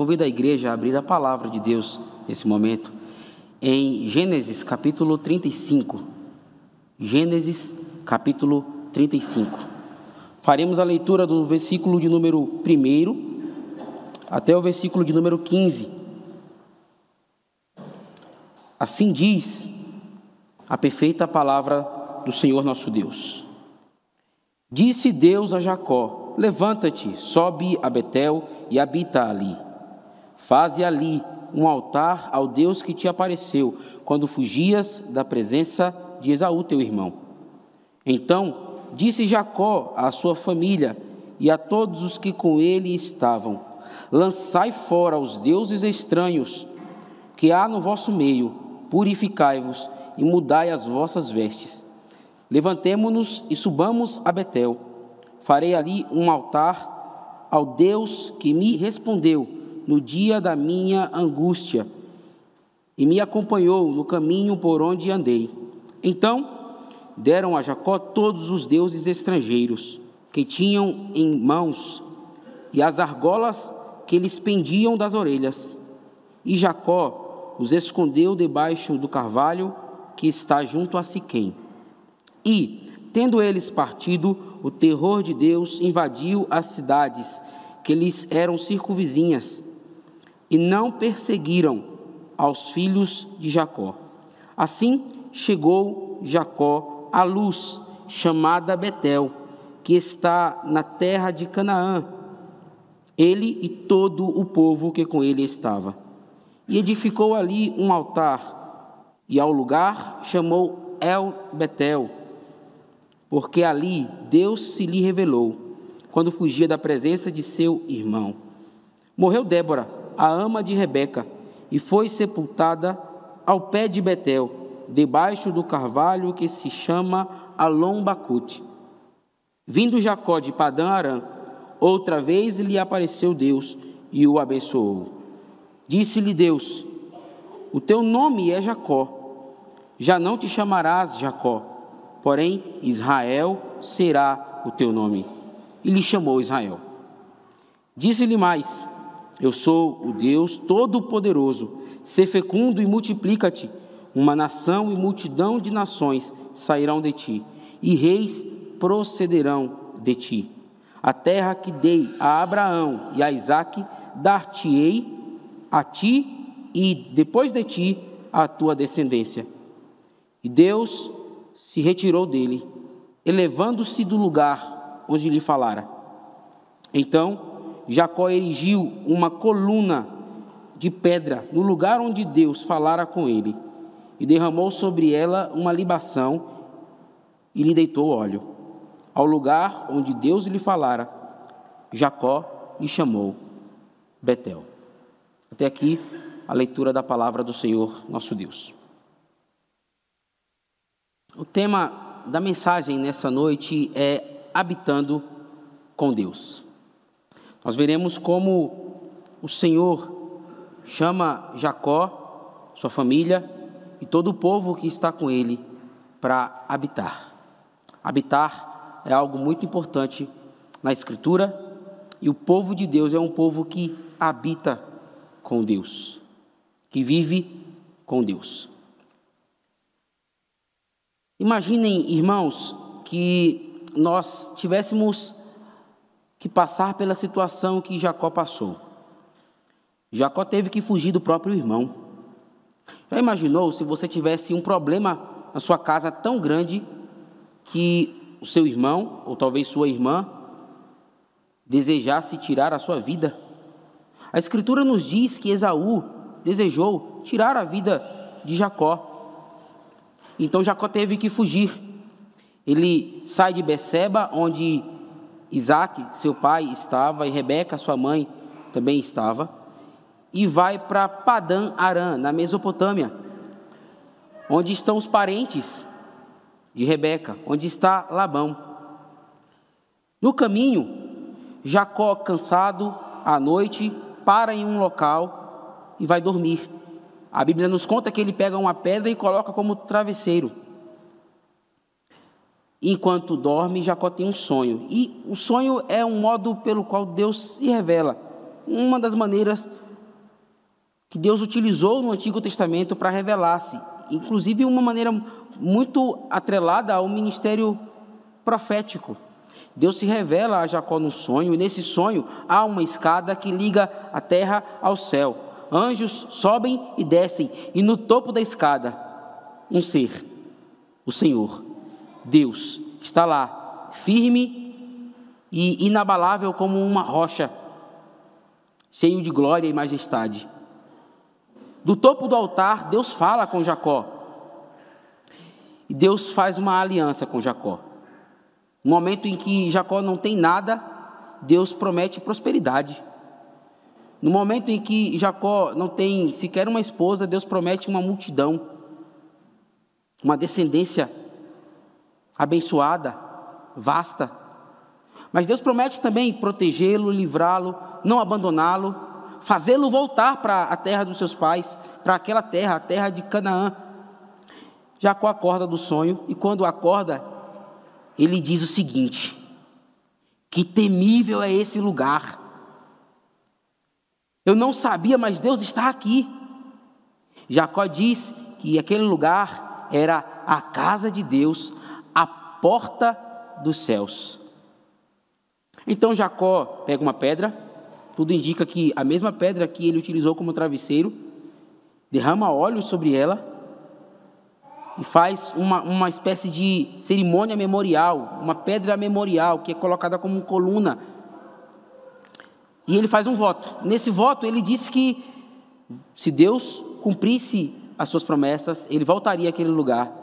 convido a igreja a abrir a palavra de Deus nesse momento, em Gênesis capítulo 35. Gênesis capítulo 35. Faremos a leitura do versículo de número 1 até o versículo de número 15. Assim diz a perfeita palavra do Senhor nosso Deus. Disse Deus a Jacó: Levanta-te, sobe a Betel e habita ali. Faze ali um altar ao Deus que te apareceu quando fugias da presença de Esaú, teu irmão. Então disse Jacó à sua família e a todos os que com ele estavam: Lançai fora os deuses estranhos que há no vosso meio, purificai-vos e mudai as vossas vestes. Levantemo-nos e subamos a Betel. Farei ali um altar ao Deus que me respondeu no dia da minha angústia e me acompanhou no caminho por onde andei. Então deram a Jacó todos os deuses estrangeiros que tinham em mãos e as argolas que lhes pendiam das orelhas. E Jacó os escondeu debaixo do carvalho que está junto a Siquém. E, tendo eles partido, o terror de Deus invadiu as cidades que lhes eram circunvizinhas, e não perseguiram aos filhos de Jacó. Assim chegou Jacó à luz, chamada Betel, que está na terra de Canaã, ele e todo o povo que com ele estava. E edificou ali um altar, e ao lugar chamou El Betel, porque ali Deus se lhe revelou, quando fugia da presença de seu irmão. Morreu Débora, a ama de Rebeca, e foi sepultada ao pé de Betel, debaixo do carvalho que se chama Alombacute. Vindo Jacó de Padã Arã, outra vez lhe apareceu Deus e o abençoou. Disse-lhe Deus: O teu nome é Jacó, já não te chamarás Jacó, porém Israel será o teu nome. E lhe chamou Israel. Disse-lhe mais: Eu sou o Deus Todo-Poderoso, se fecundo e multiplica-te. Uma nação e multidão de nações sairão de ti, e reis procederão de ti. A terra que dei a Abraão e a Isaque, dar-te-ei a ti e depois de ti a tua descendência. E Deus se retirou dele, elevando-se do lugar onde lhe falara. Então Jacó erigiu uma coluna de pedra no lugar onde Deus falara com ele, e derramou sobre ela uma libação e lhe deitou óleo. Ao lugar onde Deus lhe falara, Jacó lhe chamou Betel. Até aqui a leitura da palavra do Senhor nosso Deus. O tema da mensagem nessa noite é habitando com Deus. Nós veremos como o Senhor chama Jacó, sua família e todo o povo que está com ele para habitar. Habitar é algo muito importante na Escritura e o povo de Deus é um povo que habita com Deus, que vive com Deus. Imaginem, irmãos, que nós tivéssemos que passar pela situação que Jacó passou. Jacó teve que fugir do próprio irmão. Já imaginou se você tivesse um problema na sua casa tão grande que o seu irmão, ou talvez sua irmã, desejasse tirar a sua vida? A Escritura nos diz que Esaú desejou tirar a vida de Jacó. Então Jacó teve que fugir. Ele sai de Beceba, onde Isaac, seu pai, estava, e Rebeca, sua mãe, também estava, e vai para Padã Arã, na Mesopotâmia, onde estão os parentes de Rebeca, onde está Labão. No caminho, Jacó, cansado à noite, para em um local e vai dormir. A Bíblia nos conta que ele pega uma pedra e coloca como travesseiro. Enquanto dorme, Jacó tem um sonho. E o sonho é um modo pelo qual Deus se revela. Uma das maneiras que Deus utilizou no Antigo Testamento para revelar-se, inclusive uma maneira muito atrelada ao ministério profético. Deus se revela a Jacó no sonho, e nesse sonho há uma escada que liga a terra ao céu. Anjos sobem e descem, e no topo da escada, um ser, o Senhor, Deus, está lá, firme e inabalável como uma rocha, cheio de glória e majestade. Do topo do altar, Deus fala com Jacó. E Deus faz uma aliança com Jacó. No momento em que Jacó não tem nada, Deus promete prosperidade. No momento em que Jacó não tem sequer uma esposa, Deus promete uma multidão, uma descendência abençoada, vasta. Mas Deus promete também protegê-lo, livrá-lo, não abandoná-lo, fazê-lo voltar para a terra dos seus pais, para aquela terra, a terra de Canaã. Jacó acorda do sonho e quando acorda, ele diz o seguinte: Que temível é esse lugar. Eu não sabia, mas Deus está aqui. Jacó diz que aquele lugar era a casa de Deus, porta dos céus. Então Jacó pega uma pedra, tudo indica que a mesma pedra que ele utilizou como travesseiro, derrama óleo sobre ela e faz uma, uma espécie de cerimônia memorial, uma pedra memorial que é colocada como coluna. E ele faz um voto. Nesse voto, ele disse que se Deus cumprisse as suas promessas, ele voltaria àquele lugar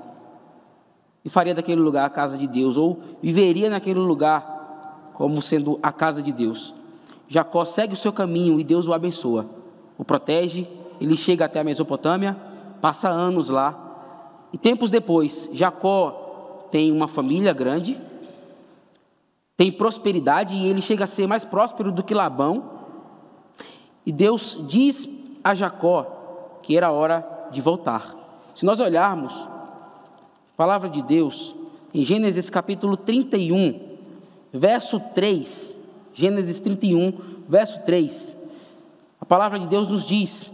e faria daquele lugar a casa de Deus, ou viveria naquele lugar como sendo a casa de Deus. Jacó segue o seu caminho e Deus o abençoa, o protege. Ele chega até a Mesopotâmia, passa anos lá e tempos depois, Jacó tem uma família grande, tem prosperidade e ele chega a ser mais próspero do que Labão. E Deus diz a Jacó que era hora de voltar. Se nós olharmos palavra de Deus em Gênesis capítulo 31, verso 3, Gênesis 31, verso 3, a palavra de Deus nos diz: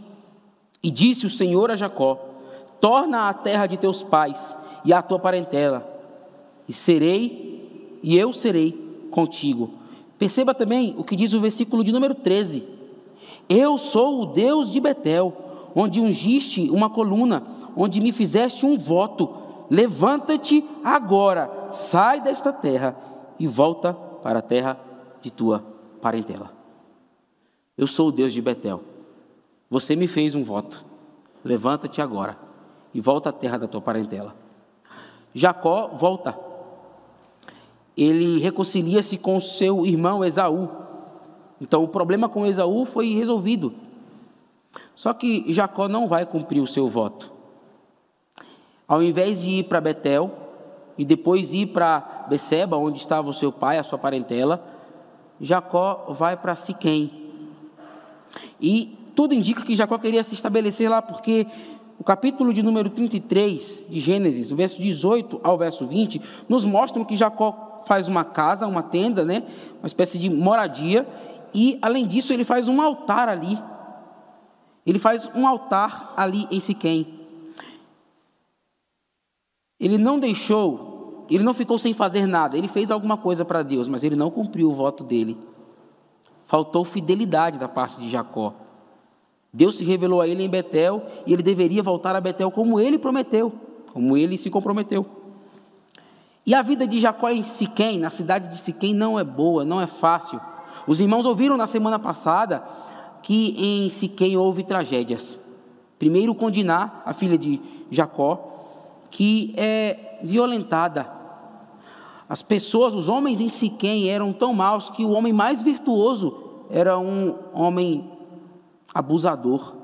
E disse o Senhor a Jacó: torna a terra de teus pais e a tua parentela, e serei, e eu serei contigo. Perceba também o que diz o versículo de número 13: Eu sou o Deus de Betel, onde ungiste uma coluna, onde me fizeste um voto. Levanta-te agora, sai desta terra e volta para a terra de tua parentela. Eu sou o Deus de Betel. Você me fez um voto. Levanta-te agora e volta à terra da tua parentela. Jacó volta. Ele reconcilia-se com seu irmão Esaú. Então o problema com Esaú foi resolvido. Só que Jacó não vai cumprir o seu voto. Ao invés de ir para Betel e depois ir para Beceba, onde estava o seu pai, a sua parentela, Jacó vai para Siquém. E tudo indica que Jacó queria se estabelecer lá porque o capítulo de número 33 de Gênesis, do verso 18 ao verso 20, nos mostram que Jacó faz uma casa, uma tenda, né? uma espécie de moradia, e além disso ele faz um altar ali. Ele faz um altar ali em Siquém. Ele não deixou, ele não ficou sem fazer nada, ele fez alguma coisa para Deus, mas ele não cumpriu o voto dele. Faltou fidelidade da parte de Jacó. Deus se revelou a ele em Betel e ele deveria voltar a Betel como ele prometeu, como ele se comprometeu. E a vida de Jacó em Siquém, na cidade de Siquém, não é boa, não é fácil. Os irmãos ouviram na semana passada que em Siquém houve tragédias. Primeiro, com Diná, a filha de Jacó, que é violentada. As pessoas, os homens em Siquém eram tão maus que o homem mais virtuoso era um homem abusador.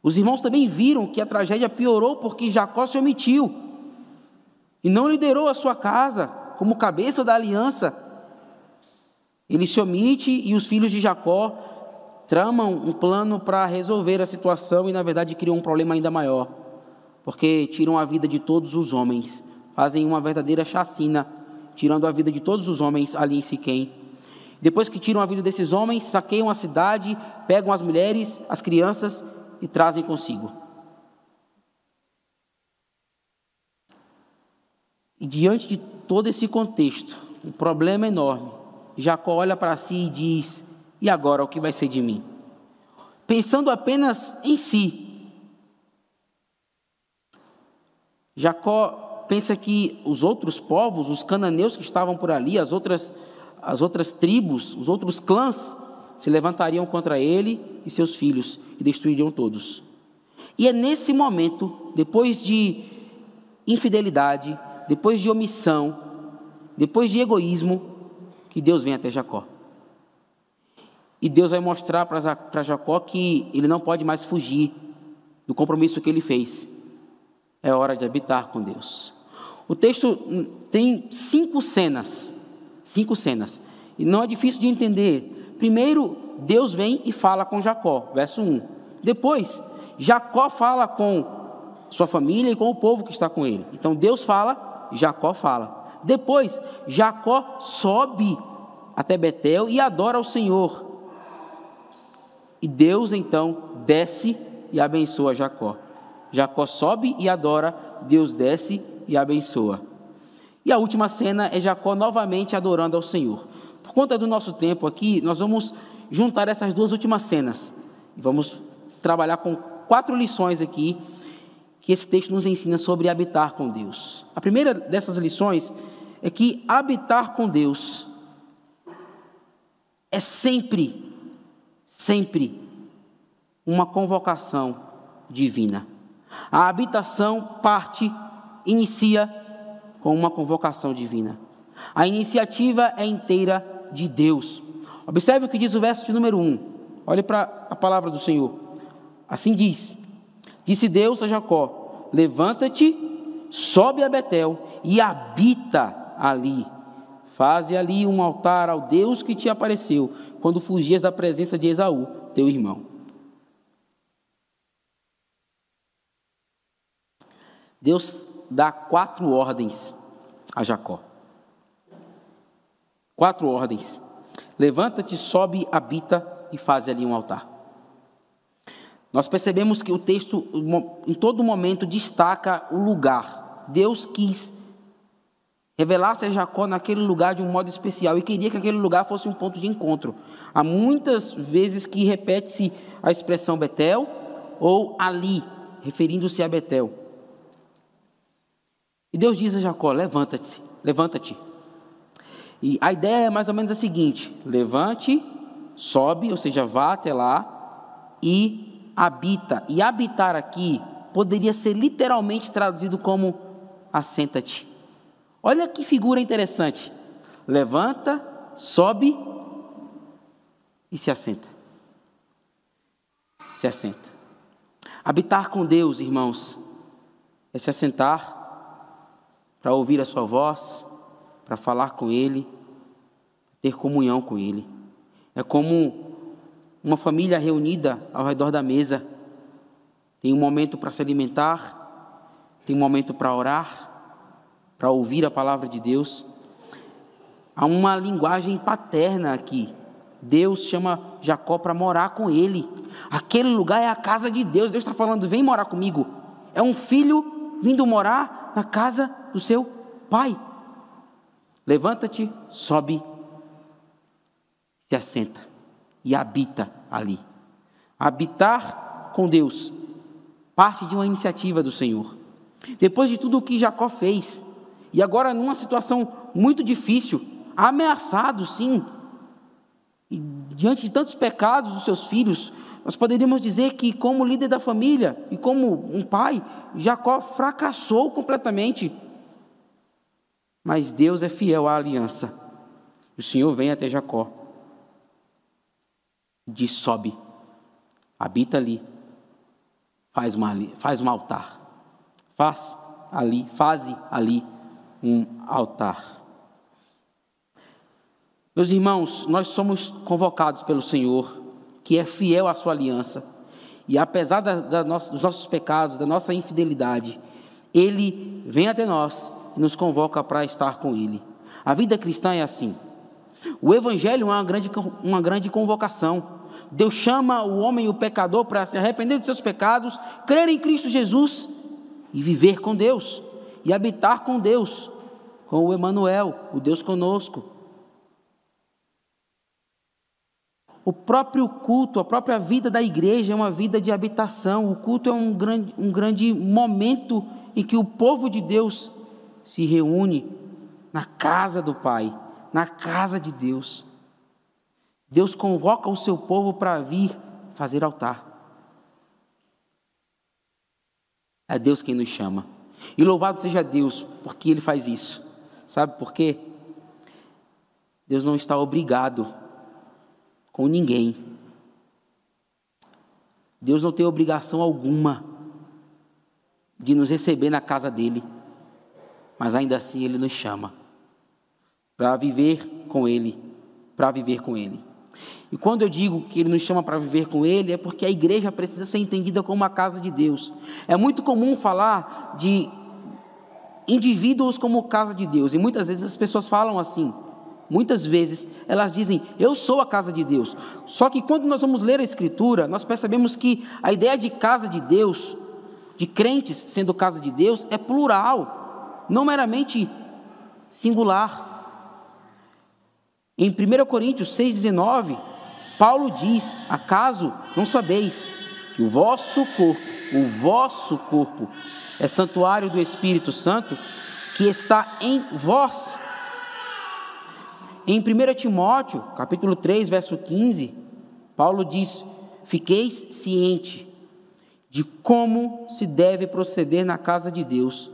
Os irmãos também viram que a tragédia piorou porque Jacó se omitiu e não liderou a sua casa como cabeça da aliança. Ele se omite e os filhos de Jacó tramam um plano para resolver a situação e, na verdade, criam um problema ainda maior, porque tiram a vida de todos os homens, fazem uma verdadeira chacina, tirando a vida de todos os homens ali em Siquém. Depois que tiram a vida desses homens, saqueiam a cidade, pegam as mulheres, as crianças e trazem consigo. E diante de todo esse contexto, um problema enorme, Jacó olha para si e diz: E agora o que vai ser de mim? Pensando apenas em si. Jacó pensa que os outros povos, os cananeus que estavam por ali, as outras, as outras tribos, os outros clãs, se levantariam contra ele e seus filhos e destruiriam todos. E é nesse momento, depois de infidelidade, depois de omissão, depois de egoísmo, que Deus vem até Jacó. E Deus vai mostrar para Jacó que ele não pode mais fugir do compromisso que ele fez. É hora de habitar com Deus. O texto tem cinco cenas. Cinco cenas. E não é difícil de entender. Primeiro, Deus vem e fala com Jacó, verso 1. Depois, Jacó fala com sua família e com o povo que está com ele. Então Deus fala, Jacó fala. Depois, Jacó sobe até Betel e adora ao Senhor. E Deus então desce e abençoa Jacó. Jacó sobe e adora, Deus desce e abençoa. E a última cena é Jacó novamente adorando ao Senhor. Por conta do nosso tempo aqui, nós vamos juntar essas duas últimas cenas. Vamos trabalhar com quatro lições aqui que esse texto nos ensina sobre habitar com Deus. A primeira dessas lições é que habitar com Deus é sempre, sempre uma convocação divina. A habitação parte, inicia com uma convocação divina. A iniciativa é inteira de Deus. Observe o que diz o verso de número 1. Olhe para a palavra do Senhor. Assim diz: Disse Deus a Jacó: Levanta-te, sobe a Betel e habita ali. Faze ali um altar ao Deus que te apareceu quando fugias da presença de Esaú, teu irmão. Deus dá quatro ordens a Jacó. Quatro ordens. Levanta-te, sobe, habita e faz ali um altar. Nós percebemos que o texto, em todo momento, destaca o lugar. Deus quis revelasse a Jacó naquele lugar de um modo especial e queria que aquele lugar fosse um ponto de encontro. Há muitas vezes que repete-se a expressão Betel ou ali, referindo-se a Betel. E Deus diz a Jacó: levanta-te, levanta-te. E a ideia é mais ou menos a seguinte: levante, sobe, ou seja, vá até lá e habita. E habitar aqui poderia ser literalmente traduzido como assenta-te. Olha que figura interessante. Levanta, sobe e se assenta. Se assenta. Habitar com Deus, irmãos, é se assentar para ouvir a Sua voz, para falar com Ele, ter comunhão com Ele. É como uma família reunida ao redor da mesa. Tem um momento para se alimentar, tem um momento para orar, para ouvir a palavra de Deus. Há uma linguagem paterna aqui. Deus chama Jacó para morar com ele. Aquele lugar é a casa de Deus. Deus está falando: vem morar comigo. É um filho vindo morar na casa do seu pai. Levanta-te, sobe, se assenta e habita ali. Habitar com Deus parte de uma iniciativa do Senhor. Depois de tudo o que Jacó fez, e agora, numa situação muito difícil, ameaçado, sim, diante de tantos pecados dos seus filhos, nós poderíamos dizer que, como líder da família e como um pai, Jacó fracassou completamente. Mas Deus é fiel à aliança. O Senhor vem até Jacó, diz: sobe, habita ali, faz, uma, faz um altar, faz ali, faze ali um altar. Meus irmãos, nós somos convocados pelo Senhor, que é fiel à sua aliança, e apesar da, da nossa, dos nossos pecados, da nossa infidelidade, Ele vem até nós e nos convoca para estar com Ele. A vida cristã é assim. O Evangelho é uma grande, uma grande convocação. Deus chama o homem e o pecador para se arrepender dos seus pecados, crer em Cristo Jesus e viver com Deus e habitar com Deus, com o Emanuel, o Deus conosco. O próprio culto, a própria vida da igreja é uma vida de habitação. O culto é um grande, um grande momento em que o povo de Deus se reúne na casa do Pai, na casa de Deus. Deus convoca o seu povo para vir fazer altar. É Deus quem nos chama. E louvado seja Deus, porque Ele faz isso. Sabe por quê? Deus não está obrigado com ninguém. Deus não tem obrigação alguma de nos receber na casa dele, mas ainda assim ele nos chama para viver com ele, para viver com ele. E quando eu digo que ele nos chama para viver com ele, é porque a igreja precisa ser entendida como uma casa de Deus. É muito comum falar de indivíduos como casa de Deus, e muitas vezes as pessoas falam assim. Muitas vezes elas dizem, eu sou a casa de Deus. Só que quando nós vamos ler a Escritura, nós percebemos que a ideia de casa de Deus, de crentes sendo casa de Deus, é plural, não meramente singular. Em 1 Coríntios 6,19, Paulo diz: Acaso não sabeis que o vosso corpo, o vosso corpo, é santuário do Espírito Santo que está em vós? Em 1 Timóteo, capítulo 3, verso 15, Paulo diz: Fiqueis ciente de como se deve proceder na casa de Deus,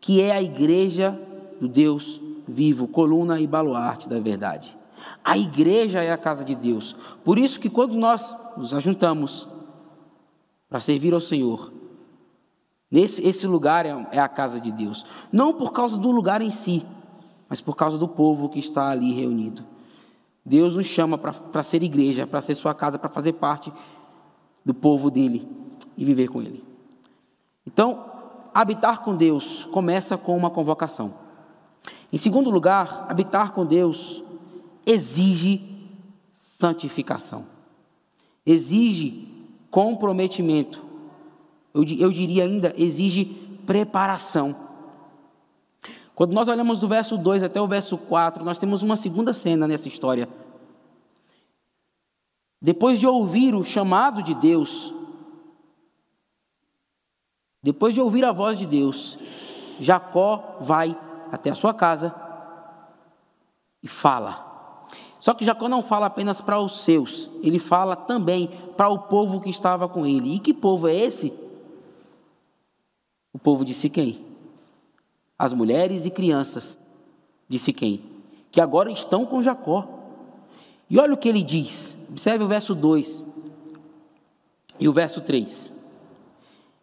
que é a igreja do Deus vivo, coluna e baluarte da verdade. A igreja é a casa de Deus. Por isso que quando nós nos ajuntamos para servir ao Senhor, nesse esse lugar é, é a casa de Deus. Não por causa do lugar em si, mas por causa do povo que está ali reunido. Deus nos chama para ser igreja, para ser sua casa, para fazer parte do povo dele e viver com ele. Então, habitar com Deus começa com uma convocação. Em segundo lugar, habitar com Deus exige santificação, exige comprometimento, eu, eu diria ainda, exige preparação. Quando nós olhamos do verso 2 até o verso 4, nós temos uma segunda cena nessa história. Depois de ouvir o chamado de Deus, depois de ouvir a voz de Deus, Jacó vai até a sua casa e fala. Só que Jacó não fala apenas para os seus, ele fala também para o povo que estava com ele. E que povo é esse? O povo de Siquém as mulheres e crianças de Siquém, que agora estão com Jacó. E olha o que ele diz, observe o verso 2 e o verso 3.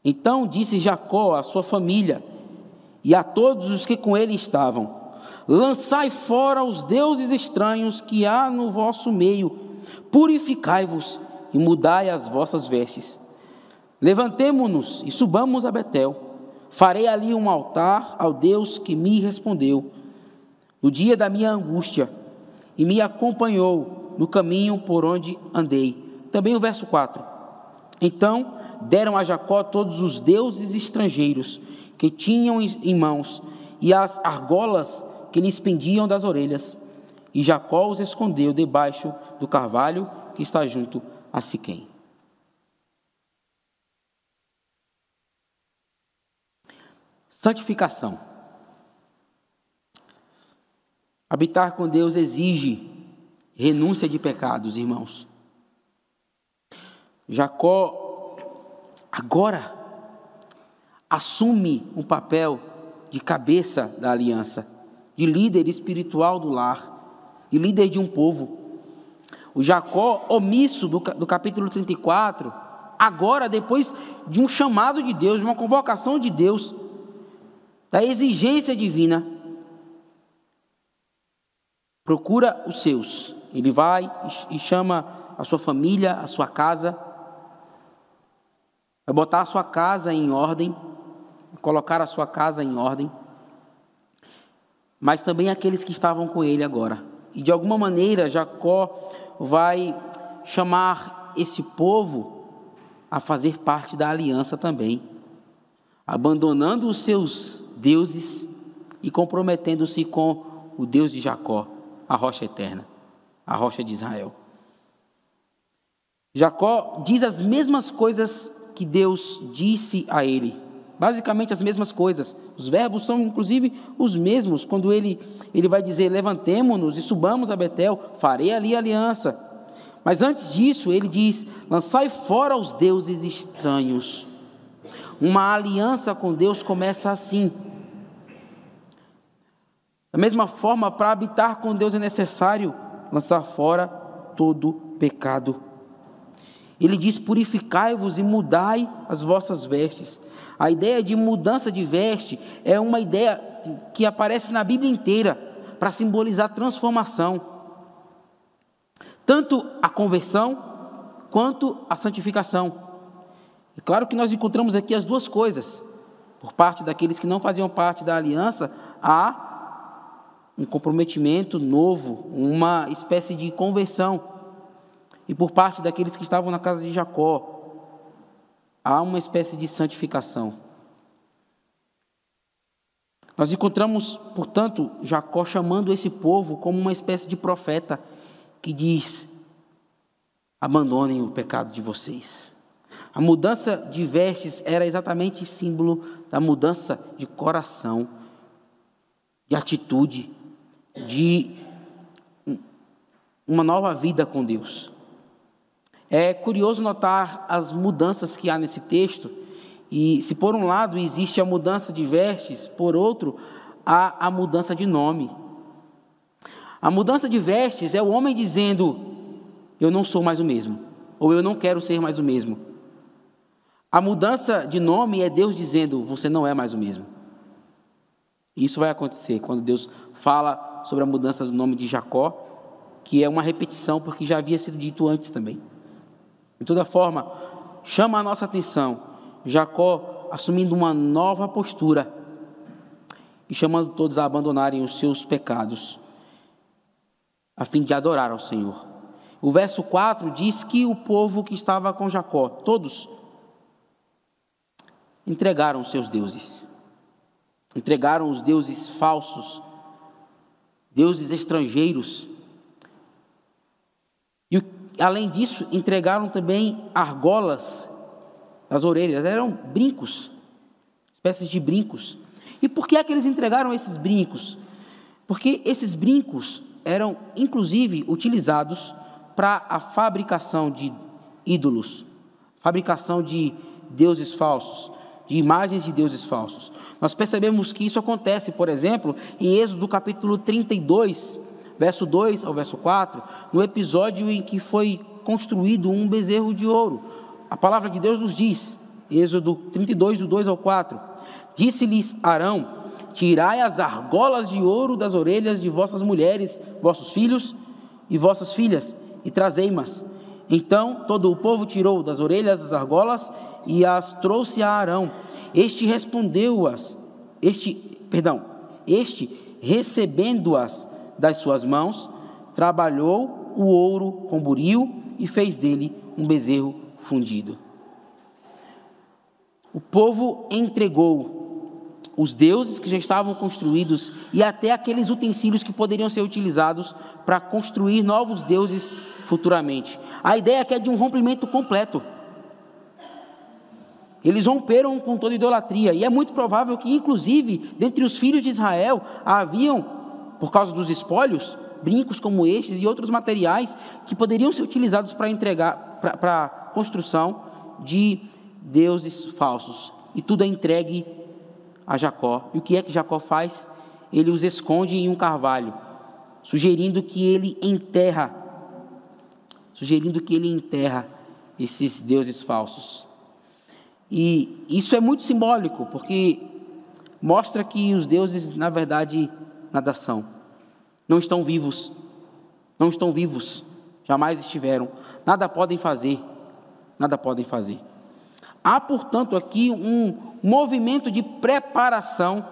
Então disse Jacó à sua família e a todos os que com ele estavam: Lançai fora os deuses estranhos que há no vosso meio, purificai-vos e mudai as vossas vestes. Levantemo-nos e subamos a Betel Farei ali um altar ao Deus que me respondeu no dia da minha angústia e me acompanhou no caminho por onde andei. Também o verso 4. Então deram a Jacó todos os deuses estrangeiros que tinham em mãos e as argolas que lhes pendiam das orelhas. E Jacó os escondeu debaixo do carvalho que está junto a Siquém. Santificação. Habitar com Deus exige renúncia de pecados, irmãos. Jacó agora assume um papel de cabeça da aliança, de líder espiritual do lar, de líder de um povo. O Jacó, omisso do, do capítulo 34, agora, depois de um chamado de Deus, de uma convocação de Deus, da exigência divina, procura os seus. Ele vai e chama a sua família, a sua casa, vai botar a sua casa em ordem, colocar a sua casa em ordem, mas também aqueles que estavam com ele agora. E de alguma maneira Jacó vai chamar esse povo a fazer parte da aliança também, abandonando os seus deuses e comprometendo-se com o Deus de Jacó, a rocha eterna, a rocha de Israel. Jacó diz as mesmas coisas que Deus disse a ele, basicamente as mesmas coisas. Os verbos são inclusive os mesmos quando ele ele vai dizer: "Levantemo-nos e subamos a Betel, farei ali aliança". Mas antes disso, ele diz: "Lançai fora os deuses estranhos". Uma aliança com Deus começa assim. Da mesma forma, para habitar com Deus é necessário lançar fora todo pecado. Ele diz: Purificai-vos e mudai as vossas vestes. A ideia de mudança de veste é uma ideia que aparece na Bíblia inteira para simbolizar transformação. Tanto a conversão quanto a santificação. É claro que nós encontramos aqui as duas coisas. Por parte daqueles que não faziam parte da aliança, há um comprometimento novo, uma espécie de conversão. E por parte daqueles que estavam na casa de Jacó, há uma espécie de santificação. Nós encontramos, portanto, Jacó chamando esse povo como uma espécie de profeta que diz: abandonem o pecado de vocês. A mudança de vestes era exatamente símbolo da mudança de coração, de atitude, de uma nova vida com Deus. É curioso notar as mudanças que há nesse texto, e se por um lado existe a mudança de vestes, por outro, há a mudança de nome. A mudança de vestes é o homem dizendo: Eu não sou mais o mesmo, ou eu não quero ser mais o mesmo. A mudança de nome é Deus dizendo: Você não é mais o mesmo. Isso vai acontecer quando Deus fala sobre a mudança do nome de Jacó, que é uma repetição porque já havia sido dito antes também. De toda forma, chama a nossa atenção Jacó assumindo uma nova postura e chamando todos a abandonarem os seus pecados, a fim de adorar ao Senhor. O verso 4 diz que o povo que estava com Jacó, todos, entregaram seus deuses, entregaram os deuses falsos deuses estrangeiros. E além disso, entregaram também argolas das orelhas, eram brincos, espécies de brincos. E por que é que eles entregaram esses brincos? Porque esses brincos eram inclusive utilizados para a fabricação de ídolos, fabricação de deuses falsos, de imagens de deuses falsos. Nós percebemos que isso acontece, por exemplo, em Êxodo capítulo 32, verso 2 ao verso 4, no episódio em que foi construído um bezerro de ouro. A palavra de Deus nos diz, Êxodo 32, do 2 ao 4: Disse-lhes Arão: Tirai as argolas de ouro das orelhas de vossas mulheres, vossos filhos e vossas filhas, e trazei-mas. Então todo o povo tirou das orelhas as argolas e as trouxe a Arão. Este respondeu-as, este, perdão, este recebendo-as das suas mãos, trabalhou o ouro com buril e fez dele um bezerro fundido. O povo entregou os deuses que já estavam construídos e até aqueles utensílios que poderiam ser utilizados para construir novos deuses futuramente. A ideia aqui é de um rompimento completo. Eles romperam com toda idolatria, e é muito provável que, inclusive, dentre os filhos de Israel, haviam, por causa dos espólios, brincos como estes e outros materiais que poderiam ser utilizados para entregar, para a construção de deuses falsos. E tudo é entregue a Jacó. E o que é que Jacó faz? Ele os esconde em um carvalho, sugerindo que ele enterra, sugerindo que ele enterra esses deuses falsos. E isso é muito simbólico, porque mostra que os deuses, na verdade, nada são. Não estão vivos. Não estão vivos. Jamais estiveram. Nada podem fazer. Nada podem fazer. Há, portanto, aqui um movimento de preparação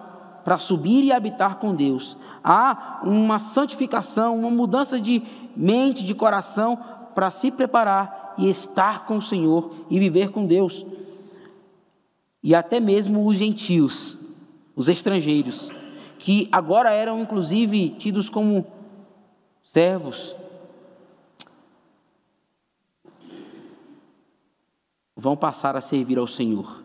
para subir e habitar com Deus. Há uma santificação, uma mudança de mente, de coração, para se preparar e estar com o Senhor e viver com Deus. E até mesmo os gentios, os estrangeiros, que agora eram inclusive tidos como servos, vão passar a servir ao Senhor.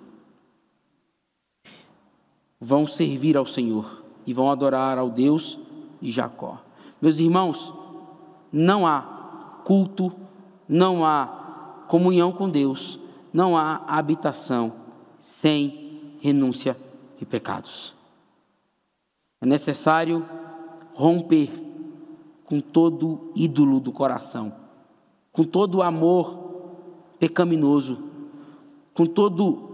Vão servir ao Senhor e vão adorar ao Deus de Jacó. Meus irmãos, não há culto, não há comunhão com Deus, não há habitação sem renúncia de pecados. É necessário romper com todo ídolo do coração, com todo amor pecaminoso, com todo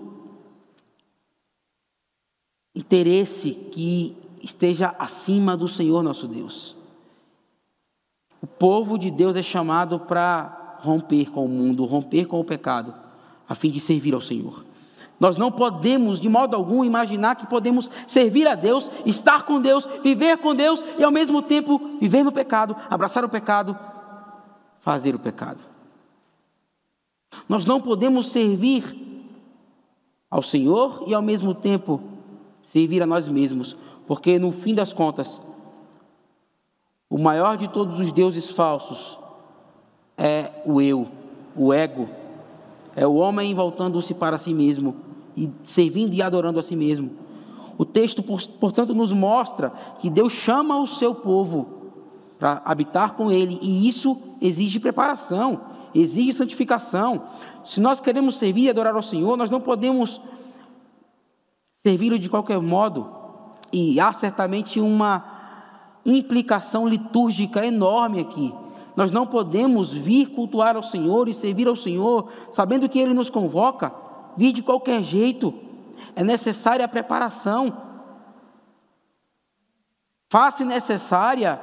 interesse que esteja acima do Senhor nosso Deus. O povo de Deus é chamado para romper com o mundo, romper com o pecado, a fim de servir ao Senhor. Nós não podemos, de modo algum, imaginar que podemos servir a Deus, estar com Deus, viver com Deus e, ao mesmo tempo, viver no pecado, abraçar o pecado, fazer o pecado. Nós não podemos servir ao Senhor e, ao mesmo tempo, servir a nós mesmos, porque, no fim das contas, o maior de todos os deuses falsos é o eu, o ego. É o homem voltando-se para si mesmo e servindo e adorando a si mesmo. O texto, portanto, nos mostra que Deus chama o seu povo para habitar com ele, e isso exige preparação, exige santificação. Se nós queremos servir e adorar ao Senhor, nós não podemos servi-lo de qualquer modo, e há certamente uma implicação litúrgica enorme aqui. Nós não podemos vir cultuar ao Senhor e servir ao Senhor, sabendo que Ele nos convoca, vir de qualquer jeito. É necessária a preparação. Faça necessária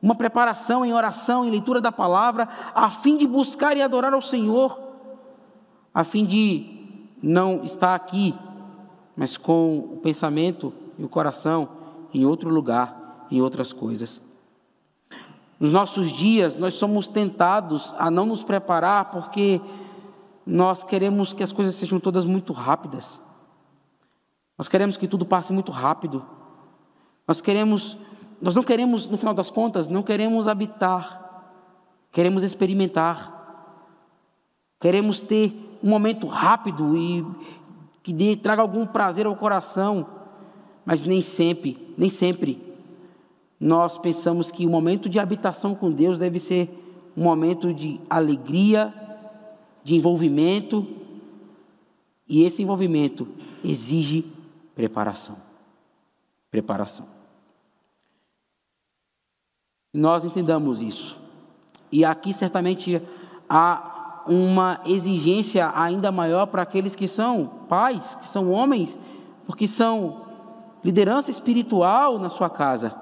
uma preparação em oração, em leitura da palavra, a fim de buscar e adorar ao Senhor, a fim de não estar aqui, mas com o pensamento e o coração em outro lugar em outras coisas. Nos nossos dias, nós somos tentados a não nos preparar porque nós queremos que as coisas sejam todas muito rápidas. Nós queremos que tudo passe muito rápido. Nós queremos, nós não queremos, no final das contas, não queremos habitar. Queremos experimentar. Queremos ter um momento rápido e que dê, traga algum prazer ao coração, mas nem sempre, nem sempre nós pensamos que o momento de habitação com Deus deve ser um momento de alegria, de envolvimento, e esse envolvimento exige preparação. Preparação. Nós entendamos isso. E aqui certamente há uma exigência ainda maior para aqueles que são pais, que são homens, porque são liderança espiritual na sua casa.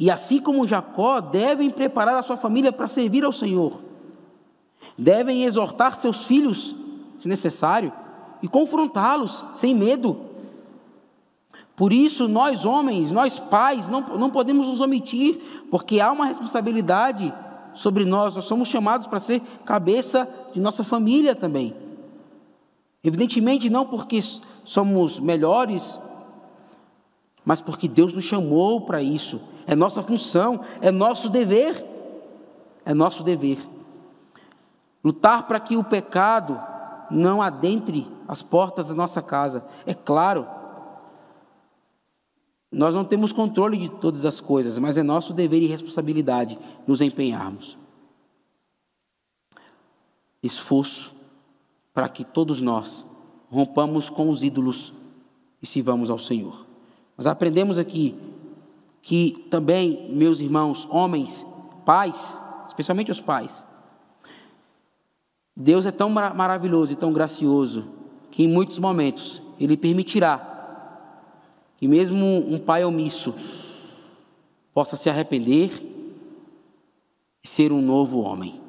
E assim como Jacó, devem preparar a sua família para servir ao Senhor. Devem exortar seus filhos, se necessário, e confrontá-los sem medo. Por isso, nós homens, nós pais, não, não podemos nos omitir, porque há uma responsabilidade sobre nós, nós somos chamados para ser cabeça de nossa família também. Evidentemente, não porque somos melhores, mas porque Deus nos chamou para isso é nossa função, é nosso dever. É nosso dever. Lutar para que o pecado não adentre as portas da nossa casa. É claro, nós não temos controle de todas as coisas, mas é nosso dever e responsabilidade nos empenharmos. Esforço para que todos nós rompamos com os ídolos e sirvamos ao Senhor. Nós aprendemos aqui que também, meus irmãos, homens, pais, especialmente os pais, Deus é tão maravilhoso e tão gracioso que em muitos momentos Ele permitirá que mesmo um pai omisso possa se arrepender e ser um novo homem.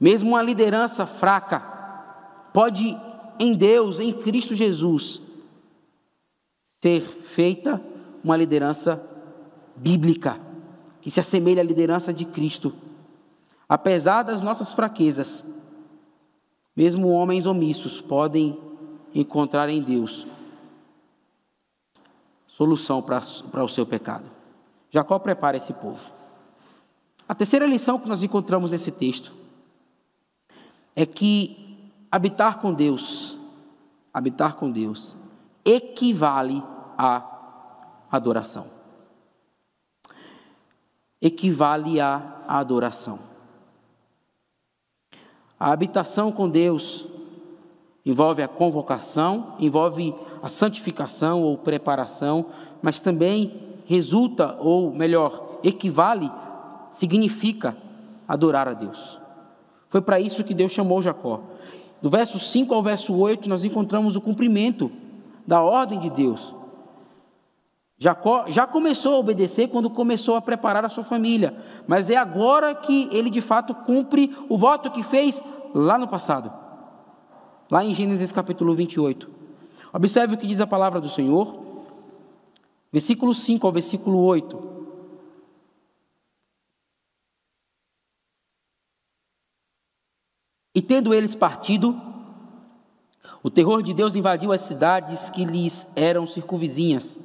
Mesmo uma liderança fraca pode em Deus, em Cristo Jesus, ser feita uma liderança bíblica, que se assemelha à liderança de Cristo. Apesar das nossas fraquezas, mesmo homens omissos podem encontrar em Deus solução para o seu pecado. Jacó prepara esse povo. A terceira lição que nós encontramos nesse texto é que habitar com Deus, habitar com Deus, equivale à adoração. Equivale à adoração. A habitação com Deus envolve a convocação, envolve a santificação ou preparação, mas também resulta, ou melhor, equivale, significa adorar a Deus. Foi para isso que Deus chamou Jacó. Do verso 5 ao verso 8, nós encontramos o cumprimento da ordem de Deus. Jacó já começou a obedecer quando começou a preparar a sua família, mas é agora que ele de fato cumpre o voto que fez lá no passado, lá em Gênesis capítulo 28. Observe o que diz a palavra do Senhor, versículo 5 ao versículo 8. E tendo eles partido, o terror de Deus invadiu as cidades que lhes eram circunvizinhas,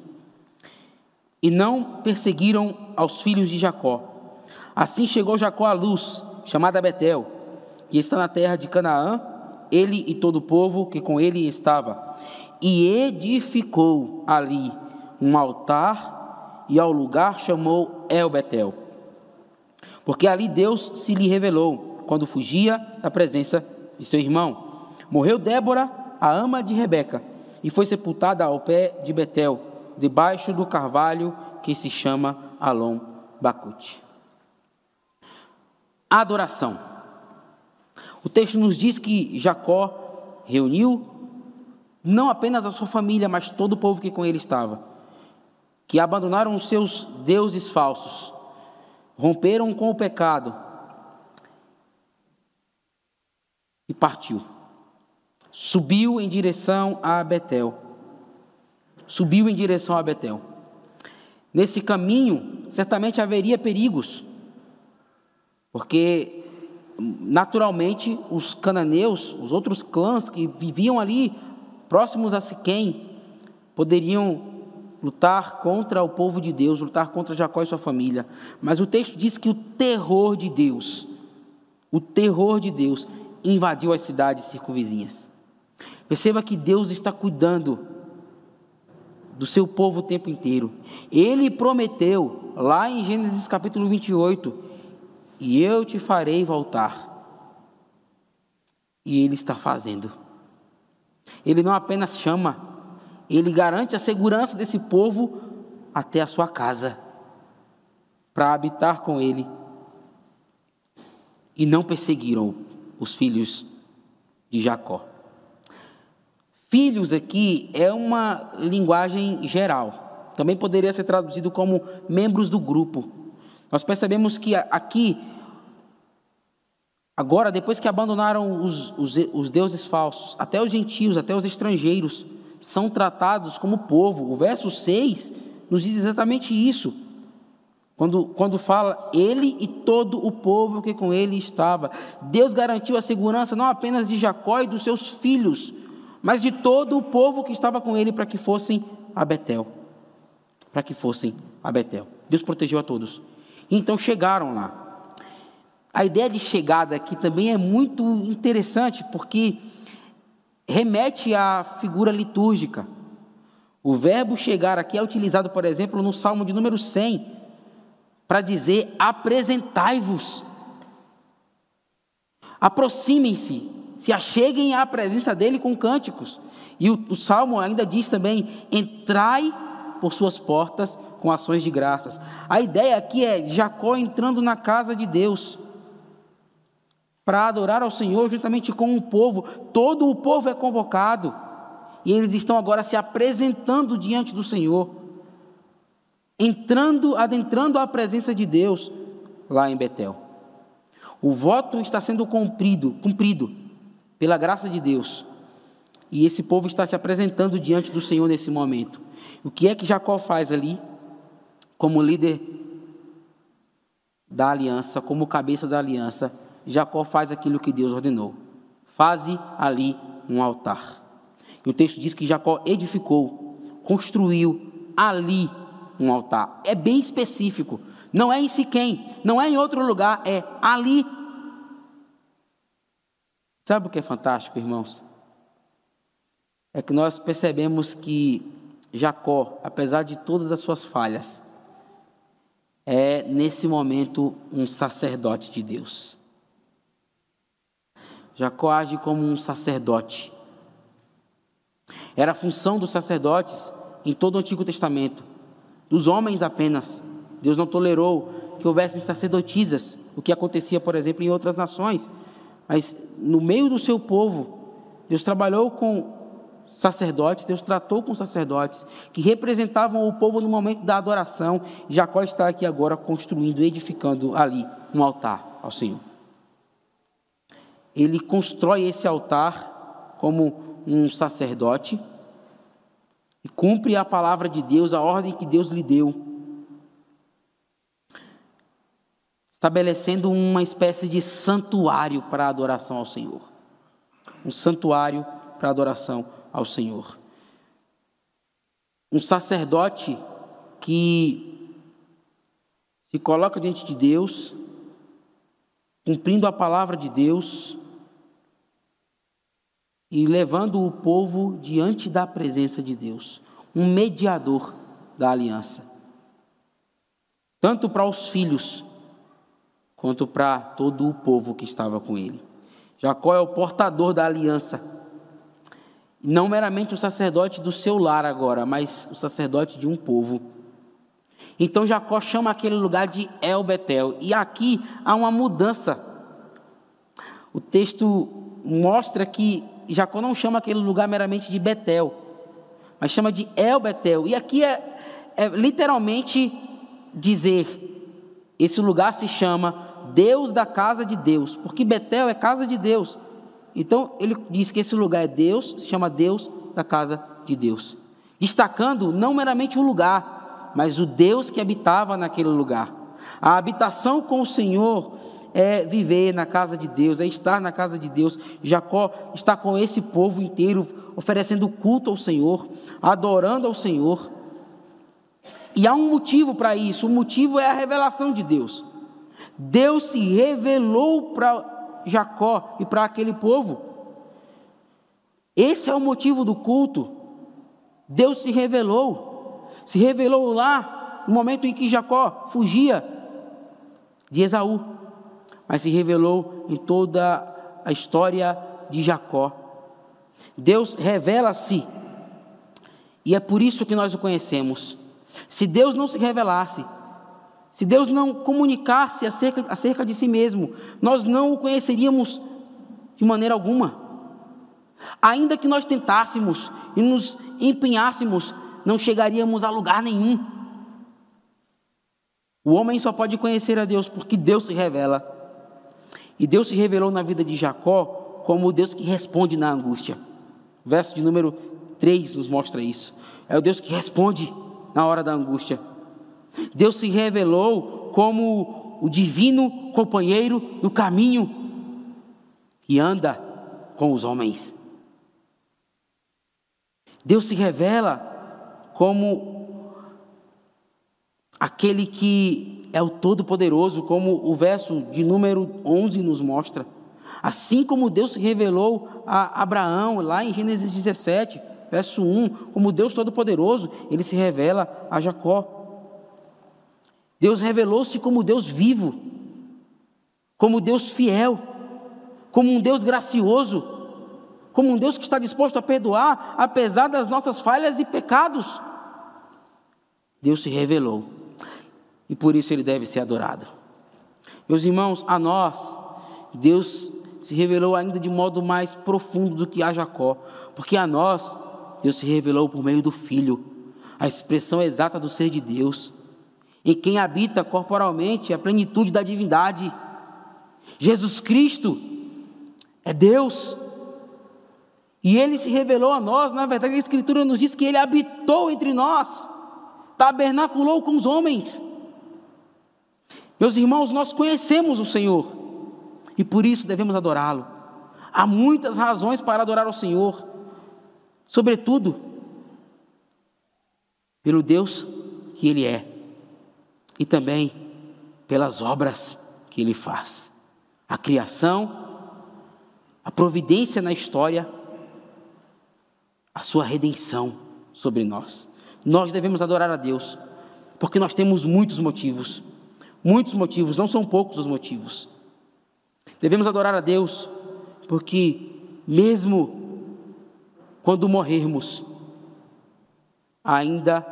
e não perseguiram aos filhos de Jacó. Assim chegou Jacó à luz, chamada Betel, que está na terra de Canaã, ele e todo o povo que com ele estava, e edificou ali um altar, e ao lugar chamou El Betel, porque ali Deus se lhe revelou quando fugia da presença de seu irmão. Morreu Débora, a ama de Rebeca, e foi sepultada ao pé de Betel, debaixo do carvalho que se chama Alom Bacute. Adoração. O texto nos diz que Jacó reuniu não apenas a sua família, mas todo o povo que com ele estava, que abandonaram os seus deuses falsos, romperam com o pecado e partiu. Subiu em direção a Betel. Subiu em direção a Betel. Nesse caminho, certamente haveria perigos, porque naturalmente os cananeus, os outros clãs que viviam ali próximos a Siquém, poderiam lutar contra o povo de Deus, lutar contra Jacó e sua família. Mas o texto diz que o terror de Deus, o terror de Deus invadiu as cidades circunvizinhas. Perceba que Deus está cuidando do seu povo o tempo inteiro. Ele prometeu, lá em Gênesis capítulo 28, e eu te farei voltar. E Ele está fazendo. Ele não apenas chama, Ele garante a segurança desse povo até a sua casa, para habitar com Ele. E não perseguiram os filhos de Jacó. Filhos aqui é uma linguagem geral. Também poderia ser traduzido como membros do grupo. Nós percebemos que aqui, agora, depois que abandonaram os, os, os deuses falsos, até os gentios, até os estrangeiros, são tratados como povo. O verso 6 nos diz exatamente isso. Quando, quando fala ele e todo o povo que com ele estava, Deus garantiu a segurança não apenas de Jacó e dos seus filhos, mas de todo o povo que estava com ele para que fossem a Betel. Para que fossem a Betel. Deus protegeu a todos. Então chegaram lá. A ideia de chegada aqui também é muito interessante, porque remete à figura litúrgica. O verbo chegar aqui é utilizado, por exemplo, no Salmo de número 100 para dizer: apresentai-vos. Aproximem-se, se acheguem à presença dele com cânticos. E o, o salmo ainda diz também: entrai por suas portas com ações de graças. A ideia aqui é Jacó entrando na casa de Deus para adorar ao Senhor juntamente com o povo. Todo o povo é convocado e eles estão agora se apresentando diante do Senhor entrando, adentrando a presença de Deus lá em Betel. O voto está sendo cumprido, cumprido pela graça de Deus. E esse povo está se apresentando diante do Senhor nesse momento. O que é que Jacó faz ali, como líder da aliança, como cabeça da aliança, Jacó faz aquilo que Deus ordenou. Faze ali um altar. E o texto diz que Jacó edificou, construiu ali um altar. É bem específico. Não é em Siquém, não é em outro lugar, é ali. Sabe o que é fantástico, irmãos? É que nós percebemos que Jacó, apesar de todas as suas falhas, é nesse momento um sacerdote de Deus. Jacó age como um sacerdote. Era a função dos sacerdotes em todo o Antigo Testamento, dos homens apenas. Deus não tolerou que houvessem sacerdotisas, o que acontecia, por exemplo, em outras nações. Mas no meio do seu povo, Deus trabalhou com sacerdotes, Deus tratou com sacerdotes que representavam o povo no momento da adoração. Jacó está aqui agora construindo, edificando ali um altar ao Senhor. Ele constrói esse altar como um sacerdote e cumpre a palavra de Deus, a ordem que Deus lhe deu, estabelecendo uma espécie de santuário para a adoração ao Senhor. Um santuário para a adoração ao Senhor. Um sacerdote que se coloca diante de Deus, cumprindo a palavra de Deus, e levando o povo diante da presença de Deus, um mediador da aliança. Tanto para os filhos, quanto para todo o povo que estava com ele. Jacó é o portador da aliança. Não meramente o sacerdote do seu lar agora, mas o sacerdote de um povo. Então Jacó chama aquele lugar de El Betel. E aqui há uma mudança. O texto mostra que Jacó não chama aquele lugar meramente de Betel, mas chama de El Betel. E aqui é, é literalmente dizer: esse lugar se chama Deus da casa de Deus, porque Betel é casa de Deus. Então ele diz que esse lugar é Deus, se chama Deus da casa de Deus, destacando não meramente o lugar, mas o Deus que habitava naquele lugar. A habitação com o Senhor é viver na casa de Deus, é estar na casa de Deus. Jacó está com esse povo inteiro oferecendo culto ao Senhor, adorando ao Senhor. E há um motivo para isso, o motivo é a revelação de Deus. Deus se revelou para Jacó e para aquele povo. Esse é o motivo do culto. Deus se revelou. Se revelou lá no momento em que Jacó fugia de Esaú mas se revelou em toda a história de Jacó. Deus revela-se, e é por isso que nós o conhecemos. Se Deus não se revelasse, se Deus não comunicasse acerca, acerca de si mesmo, nós não o conheceríamos de maneira alguma. Ainda que nós tentássemos e nos empenhássemos, não chegaríamos a lugar nenhum. O homem só pode conhecer a Deus porque Deus se revela. E Deus se revelou na vida de Jacó como o Deus que responde na angústia. verso de número 3 nos mostra isso. É o Deus que responde na hora da angústia. Deus se revelou como o divino companheiro no caminho que anda com os homens. Deus se revela como aquele que é o Todo-Poderoso, como o verso de número 11 nos mostra. Assim como Deus se revelou a Abraão, lá em Gênesis 17, verso 1, como Deus Todo-Poderoso, ele se revela a Jacó. Deus revelou-se como Deus vivo, como Deus fiel, como um Deus gracioso, como um Deus que está disposto a perdoar, apesar das nossas falhas e pecados. Deus se revelou e por isso ele deve ser adorado. Meus irmãos, a nós, Deus se revelou ainda de modo mais profundo do que a Jacó, porque a nós, Deus se revelou por meio do Filho, a expressão exata do ser de Deus, em quem habita corporalmente a plenitude da divindade. Jesus Cristo é Deus. E ele se revelou a nós, na verdade a Escritura nos diz que ele habitou entre nós, tabernaculou com os homens. Meus irmãos, nós conhecemos o Senhor e por isso devemos adorá-lo. Há muitas razões para adorar o Senhor, sobretudo pelo Deus que Ele é e também pelas obras que Ele faz. A criação, a providência na história, a Sua redenção sobre nós. Nós devemos adorar a Deus, porque nós temos muitos motivos. Muitos motivos, não são poucos os motivos. Devemos adorar a Deus, porque mesmo quando morrermos, ainda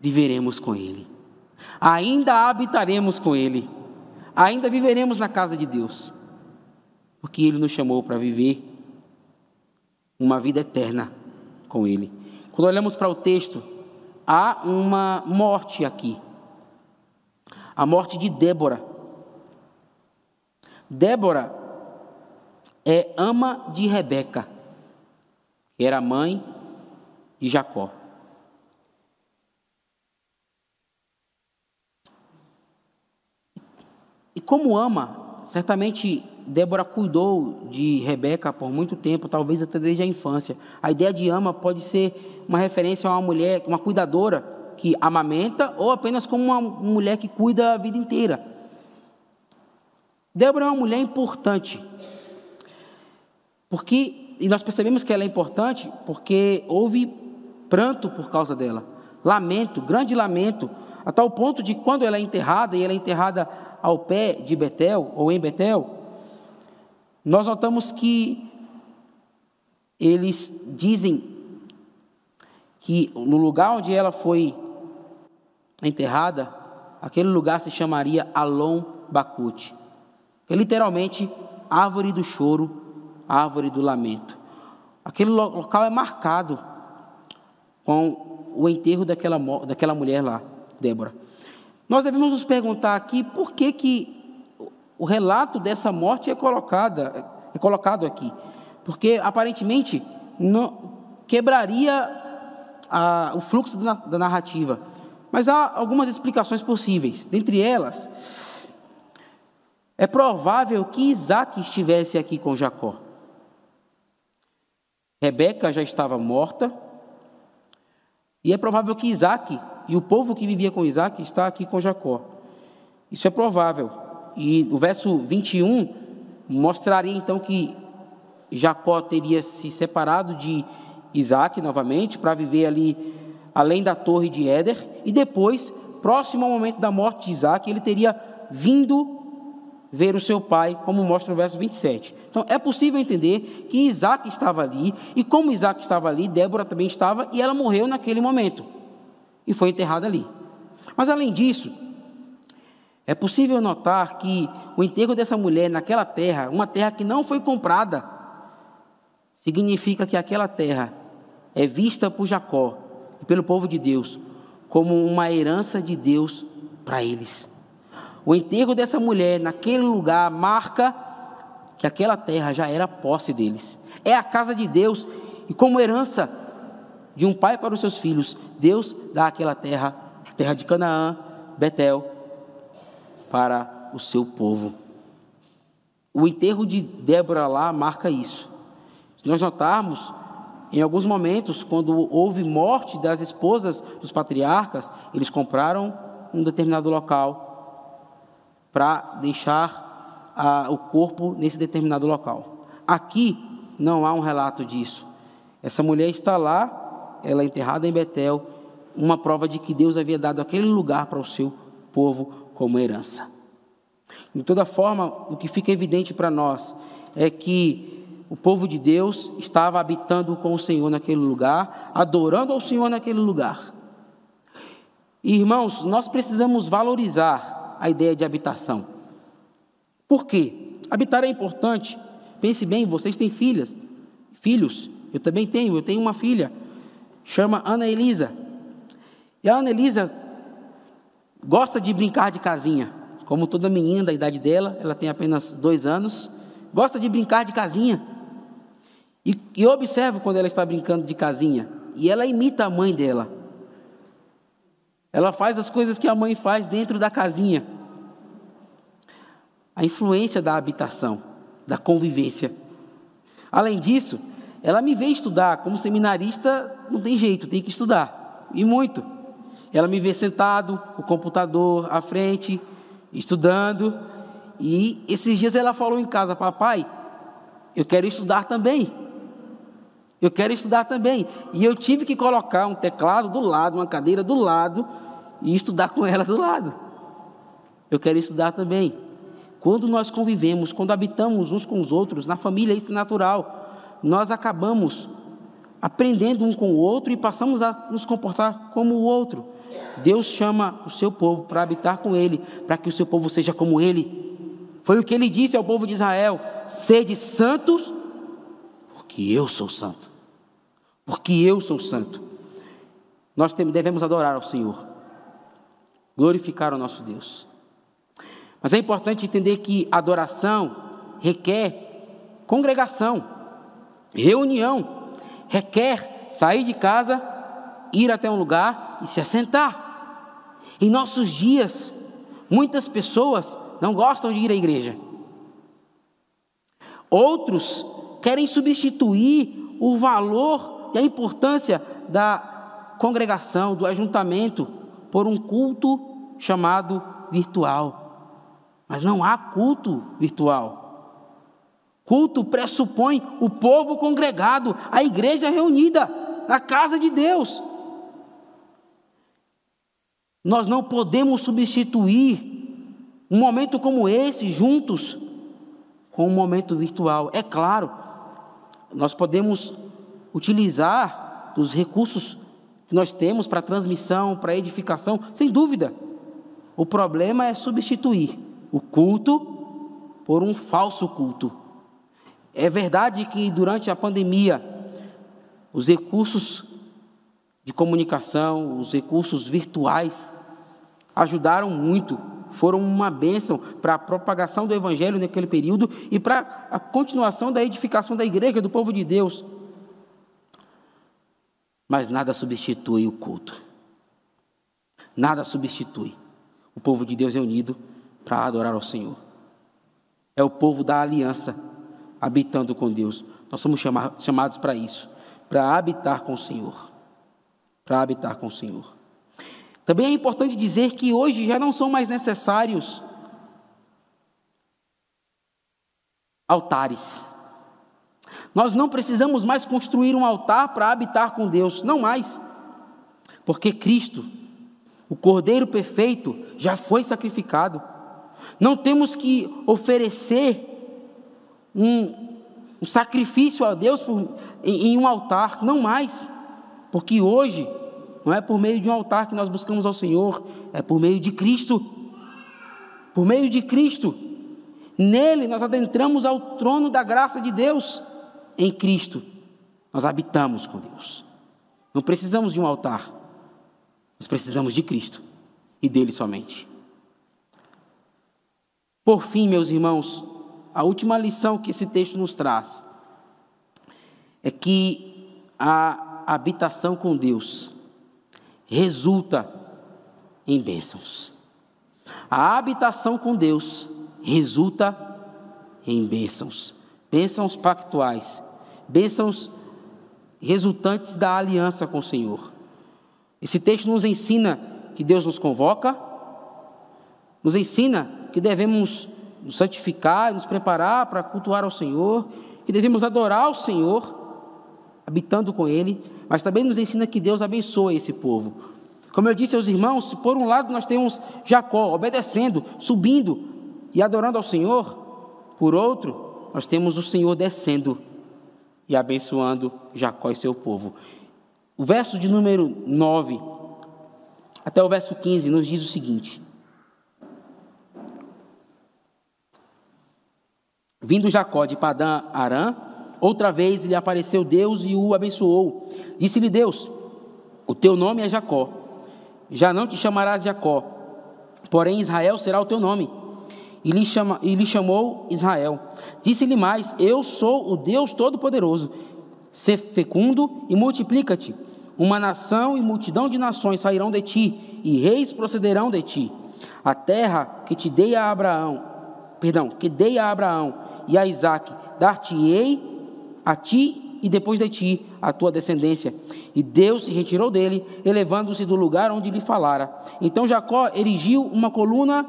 viveremos com Ele, ainda habitaremos com Ele, ainda viveremos na casa de Deus, porque Ele nos chamou para viver uma vida eterna com Ele. Quando olhamos para o texto, há uma morte aqui a morte de Débora. Débora é ama de Rebeca, que era mãe de Jacó. E como ama, certamente Débora cuidou de Rebeca por muito tempo, talvez até desde a infância. A ideia de ama pode ser uma referência a uma mulher, uma cuidadora que amamenta ou apenas como uma mulher que cuida a vida inteira. Débora é uma mulher importante. Porque, e nós percebemos que ela é importante porque houve pranto por causa dela. Lamento, grande lamento, a tal ponto de quando ela é enterrada, e ela é enterrada ao pé de Betel, ou em Betel, nós notamos que eles dizem que no lugar onde ela foi enterrada, aquele lugar se chamaria Alon Bacute, que é literalmente árvore do choro, árvore do lamento. Aquele local é marcado com o enterro daquela, daquela mulher lá, Débora. Nós devemos nos perguntar aqui por que, que o relato dessa morte é, colocada, é colocado aqui. Porque aparentemente não, quebraria a, o fluxo da, da narrativa. Mas há algumas explicações possíveis. Dentre elas, é provável que Isaac estivesse aqui com Jacó. Rebeca já estava morta, e é provável que Isaac e o povo que vivia com Isaac está aqui com Jacó. Isso é provável. E o verso 21 mostraria então que Jacó teria se separado de Isaac novamente para viver ali além da torre de Éder, e depois, próximo ao momento da morte de Isaac, ele teria vindo ver o seu pai, como mostra o verso 27. Então é possível entender que Isaac estava ali, e como Isaac estava ali, Débora também estava, e ela morreu naquele momento, e foi enterrada ali. Mas além disso, é possível notar que o enterro dessa mulher naquela terra, uma terra que não foi comprada, significa que aquela terra é vista por Jacó e pelo povo de Deus como uma herança de Deus para eles. O enterro dessa mulher naquele lugar marca que aquela terra já era posse deles. É a casa de Deus e como herança de um pai para os seus filhos, Deus dá aquela terra, a terra de Canaã, Betel, para o seu povo. O enterro de Débora lá marca isso. Se nós notarmos, em alguns momentos, quando houve morte das esposas dos patriarcas, eles compraram um determinado local para deixar o corpo nesse determinado local. Aqui não há um relato disso. Essa mulher está lá, ela é enterrada em Betel, uma prova de que Deus havia dado aquele lugar para o seu povo como herança. De toda forma, o que fica evidente para nós é que o povo de Deus estava habitando com o Senhor naquele lugar, adorando ao Senhor naquele lugar. irmãos, nós precisamos valorizar a ideia de habitação. Por quê? Habitar é importante. Pense bem, vocês têm filhas, filhos. Eu também tenho, eu tenho uma filha, chama Ana Elisa. E a Ana Elisa gosta de brincar de casinha. Como toda menina da idade dela, ela tem apenas dois anos, gosta de brincar de casinha. E, e observo quando ela está brincando de casinha. E ela imita a mãe dela. Ela faz as coisas que a mãe faz dentro da casinha. a influência da habitação, da convivência. Além disso, ela me vê estudar. Como seminarista, não tem jeito, tem que estudar. E muito. Ela me vê sentado, o computador à frente, estudando. E esses dias ela falou em casa, papai, eu quero estudar também. Eu quero estudar também. E eu tive que colocar um teclado do lado, uma cadeira do lado, e estudar com ela do lado. Eu quero estudar também. Quando nós convivemos, quando habitamos uns com os outros, na família isso é natural. Nós acabamos aprendendo um com o outro e passamos a nos comportar como o outro. Deus chama o seu povo para habitar com ele, para que o seu povo seja como ele. Foi o que ele disse ao povo de Israel: sede santos, porque eu sou santo. Porque eu sou santo. Nós devemos adorar ao Senhor, glorificar o nosso Deus. Mas é importante entender que adoração requer congregação, reunião, requer sair de casa, ir até um lugar e se assentar. Em nossos dias, muitas pessoas não gostam de ir à igreja. Outros querem substituir o valor e a importância da congregação, do ajuntamento, por um culto chamado virtual. Mas não há culto virtual. Culto pressupõe o povo congregado, a igreja reunida na casa de Deus. Nós não podemos substituir um momento como esse juntos com um momento virtual. É claro, nós podemos utilizar os recursos que nós temos para transmissão, para edificação, sem dúvida. O problema é substituir o culto por um falso culto. É verdade que durante a pandemia, os recursos de comunicação, os recursos virtuais, ajudaram muito foram uma bênção para a propagação do Evangelho naquele período e para a continuação da edificação da igreja, do povo de Deus. Mas nada substitui o culto. Nada substitui o povo de Deus reunido para adorar ao Senhor. É o povo da aliança habitando com Deus. Nós somos chamados para isso, para habitar com o Senhor. Para habitar com o Senhor. Também é importante dizer que hoje já não são mais necessários altares. Nós não precisamos mais construir um altar para habitar com Deus, não mais. Porque Cristo, o Cordeiro perfeito, já foi sacrificado. Não temos que oferecer um, um sacrifício a Deus por, em, em um altar, não mais. Porque hoje não é por meio de um altar que nós buscamos ao Senhor, é por meio de Cristo. Por meio de Cristo. Nele nós adentramos ao trono da graça de Deus. Em Cristo nós habitamos com Deus. Não precisamos de um altar. Nós precisamos de Cristo e dele somente. Por fim, meus irmãos, a última lição que esse texto nos traz é que a habitação com Deus resulta em bênçãos. A habitação com Deus resulta em bênçãos, bênçãos pactuais, bênçãos resultantes da aliança com o Senhor. Esse texto nos ensina que Deus nos convoca, nos ensina que devemos nos santificar, nos preparar para cultuar ao Senhor, que devemos adorar o Senhor, habitando com Ele, mas também nos ensina que Deus abençoa esse povo. Como eu disse aos irmãos, por um lado nós temos Jacó obedecendo, subindo e adorando ao Senhor, por outro, nós temos o Senhor descendo e abençoando Jacó e seu povo. O verso de número 9 até o verso 15 nos diz o seguinte: Vindo Jacó de Padã Arã, Outra vez lhe apareceu Deus e o abençoou. Disse-lhe Deus: O teu nome é Jacó. Já não te chamarás Jacó, porém Israel será o teu nome. E lhe, chama, e lhe chamou Israel. Disse-lhe mais: Eu sou o Deus Todo-Poderoso. Sê fecundo e multiplica-te. Uma nação e multidão de nações sairão de ti, e reis procederão de ti. A terra que te dei a Abraão perdão, que dei a Abraão e a Isaac, dar-te-ei a ti e depois de ti a tua descendência. E Deus se retirou dele, elevando-se do lugar onde lhe falara. Então Jacó erigiu uma coluna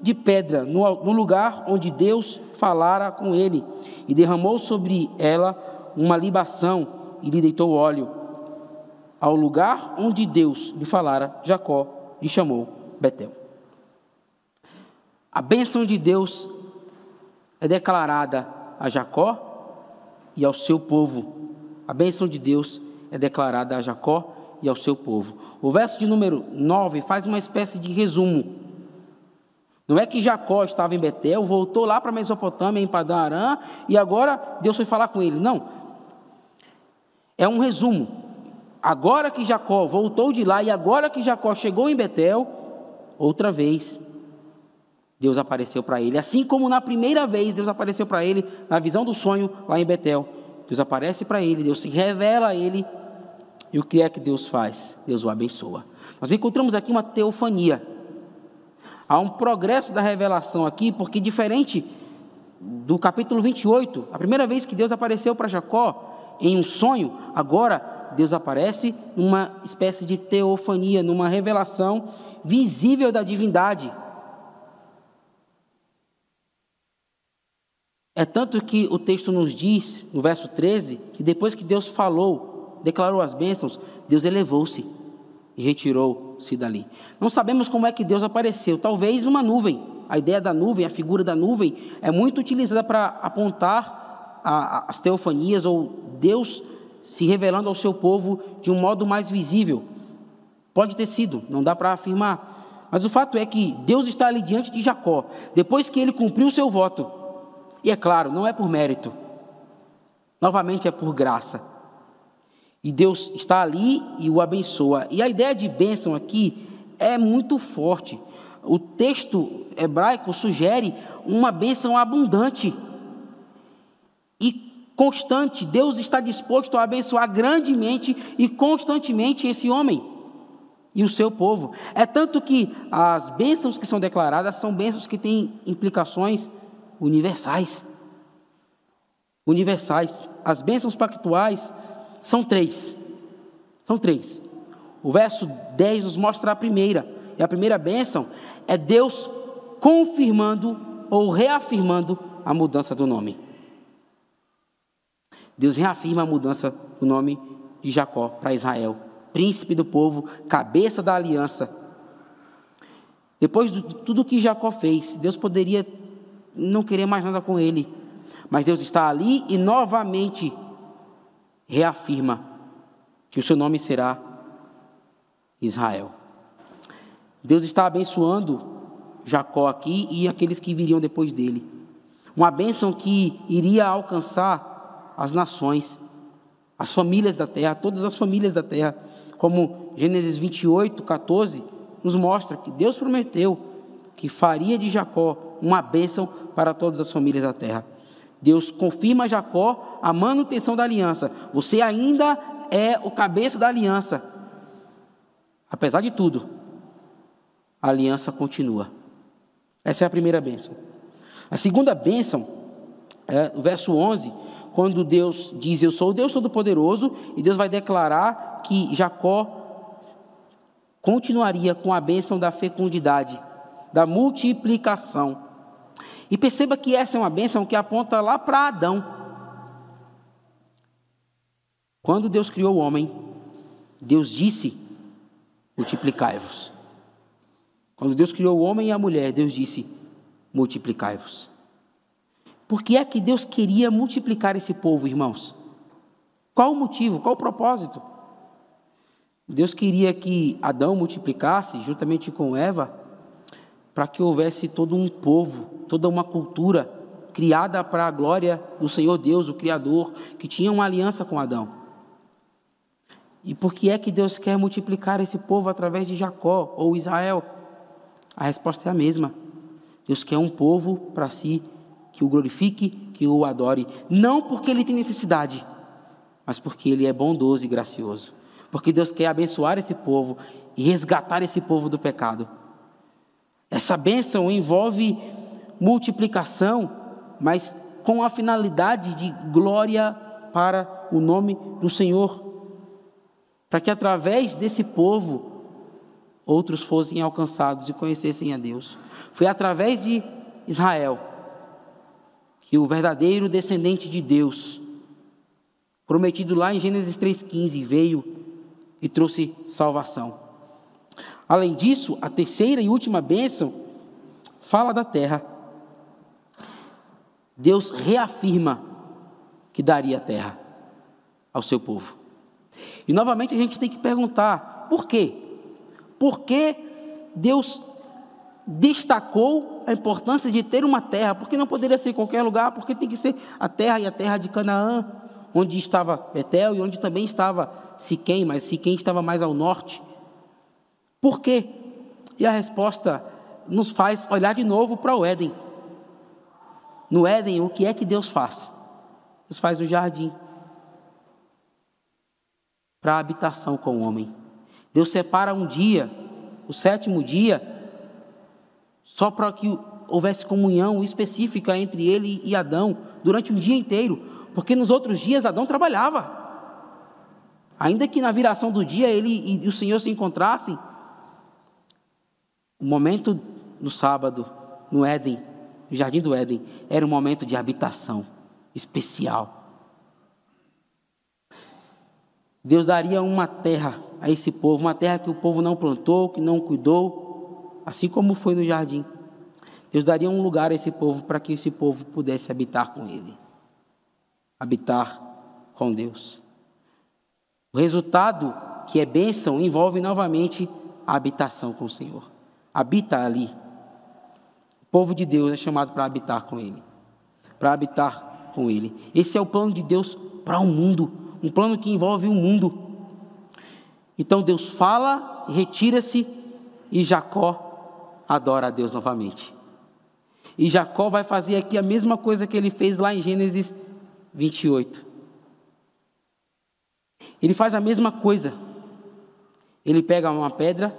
de pedra no, lugar onde Deus falara com ele, e derramou sobre ela uma libação e lhe deitou óleo. Ao lugar onde Deus lhe falara, Jacó lhe chamou Betel. A bênção de Deus é declarada a Jacó e ao seu povo. A bênção de Deus é declarada a Jacó e ao seu povo. O verso de número 9 faz uma espécie de resumo. Não é que Jacó estava em Betel, voltou lá para Mesopotâmia, em Padã Arã, e agora Deus foi falar com ele. Não. É um resumo. Agora que Jacó voltou de lá e agora que Jacó chegou em Betel, outra vez Deus apareceu para ele. Assim como na primeira vez Deus apareceu para ele, na visão do sonho lá em Betel. Deus aparece para ele, Deus se revela a ele. E o que é que Deus faz? Deus o abençoa. Nós encontramos aqui uma teofania. Há um progresso da revelação aqui, porque diferente do capítulo 28, a primeira vez que Deus apareceu para Jacó em um sonho, agora Deus aparece numa espécie de teofania, numa revelação visível da divindade. É tanto que o texto nos diz, no verso 13, que depois que Deus falou, declarou as bênçãos, Deus elevou-se e retirou-se dali. Não sabemos como é que Deus apareceu, talvez uma nuvem. A ideia da nuvem, a figura da nuvem, é muito utilizada para apontar a, a, as teofanias ou Deus se revelando ao seu povo de um modo mais visível. Pode ter sido, não dá para afirmar. Mas o fato é que Deus está ali diante de Jacó, depois que ele cumpriu o seu voto. E é claro, não é por mérito. Novamente é por graça. E Deus está ali e o abençoa. E a ideia de bênção aqui é muito forte. O texto hebraico sugere uma bênção abundante e constante. Deus está disposto a abençoar grandemente e constantemente esse homem e o seu povo. É tanto que as bênçãos que são declaradas são bênçãos que têm implicações universais. Universais. As bênçãos pactuais são três. São três. O verso 10 nos mostra a primeira. E a primeira bênção é Deus confirmando ou reafirmando a mudança do nome. Deus reafirma a mudança do nome de Jacó para Israel, príncipe do povo, cabeça da aliança. Depois de tudo que Jacó fez, Deus poderia não querer mais nada com ele. Mas Deus está ali e novamente reafirma que o seu nome será Israel. Deus está abençoando Jacó aqui e aqueles que viriam depois dele. Uma bênção que iria alcançar as nações, as famílias da terra, todas as famílias da terra, como Gênesis 28, 14, nos mostra que Deus prometeu que faria de Jacó uma bênção para todas as famílias da terra. Deus confirma a Jacó a manutenção da aliança. Você ainda é o cabeça da aliança. Apesar de tudo, a aliança continua. Essa é a primeira bênção. A segunda bênção, é o verso 11, quando Deus diz: Eu sou o Deus Todo-Poderoso, e Deus vai declarar que Jacó continuaria com a bênção da fecundidade, da multiplicação. E perceba que essa é uma bênção que aponta lá para Adão. Quando Deus criou o homem, Deus disse: multiplicai-vos. Quando Deus criou o homem e a mulher, Deus disse: multiplicai-vos. Por que é que Deus queria multiplicar esse povo, irmãos? Qual o motivo? Qual o propósito? Deus queria que Adão multiplicasse juntamente com Eva para que houvesse todo um povo, toda uma cultura criada para a glória do Senhor Deus, o Criador, que tinha uma aliança com Adão. E por que é que Deus quer multiplicar esse povo através de Jacó ou Israel? A resposta é a mesma. Deus quer um povo para si que o glorifique, que o adore, não porque ele tem necessidade, mas porque ele é bondoso e gracioso. Porque Deus quer abençoar esse povo e resgatar esse povo do pecado. Essa bênção envolve multiplicação, mas com a finalidade de glória para o nome do Senhor, para que através desse povo outros fossem alcançados e conhecessem a Deus. Foi através de Israel que o verdadeiro descendente de Deus, prometido lá em Gênesis 3,15, veio e trouxe salvação. Além disso, a terceira e última bênção fala da terra. Deus reafirma que daria a terra ao seu povo. E novamente a gente tem que perguntar: por quê? Por que Deus destacou a importância de ter uma terra? Porque não poderia ser qualquer lugar, porque tem que ser a terra e a terra de Canaã, onde estava Betel e onde também estava Siquém, mas Siquém estava mais ao norte. Por quê? E a resposta nos faz olhar de novo para o Éden. No Éden, o que é que Deus faz? Deus faz um jardim para a habitação com o homem. Deus separa um dia, o sétimo dia, só para que houvesse comunhão específica entre ele e Adão durante um dia inteiro, porque nos outros dias Adão trabalhava. Ainda que na viração do dia ele e o Senhor se encontrassem, o momento no sábado, no Éden, no jardim do Éden, era um momento de habitação especial. Deus daria uma terra a esse povo, uma terra que o povo não plantou, que não cuidou, assim como foi no jardim. Deus daria um lugar a esse povo para que esse povo pudesse habitar com Ele, habitar com Deus. O resultado, que é bênção, envolve novamente a habitação com o Senhor. Habita ali. O povo de Deus é chamado para habitar com Ele, para habitar com Ele. Esse é o plano de Deus para o mundo, um plano que envolve o mundo. Então Deus fala, retira-se e Jacó adora a Deus novamente. E Jacó vai fazer aqui a mesma coisa que ele fez lá em Gênesis 28. Ele faz a mesma coisa. Ele pega uma pedra,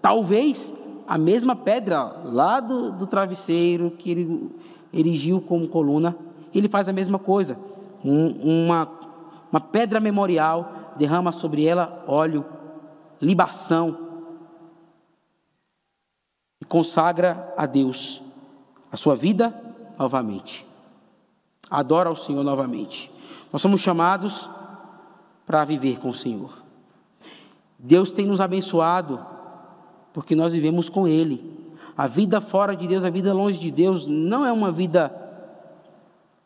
talvez a mesma pedra lá do, do travesseiro que ele erigiu como coluna, ele faz a mesma coisa. Um, uma, uma pedra memorial, derrama sobre ela óleo, libação, e consagra a Deus a sua vida novamente. Adora ao Senhor novamente. Nós somos chamados para viver com o Senhor. Deus tem nos abençoado porque nós vivemos com Ele. A vida fora de Deus, a vida longe de Deus, não é uma vida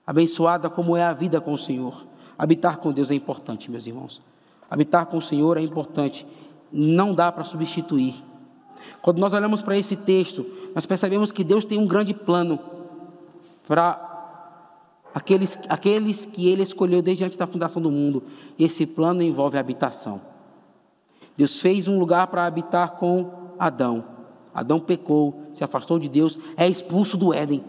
abençoada como é a vida com o Senhor. Habitar com Deus é importante, meus irmãos. Habitar com o Senhor é importante. Não dá para substituir. Quando nós olhamos para esse texto, nós percebemos que Deus tem um grande plano para aqueles, aqueles que Ele escolheu desde antes da fundação do mundo. E esse plano envolve habitação. Deus fez um lugar para habitar com Adão. Adão pecou, se afastou de Deus, é expulso do Éden.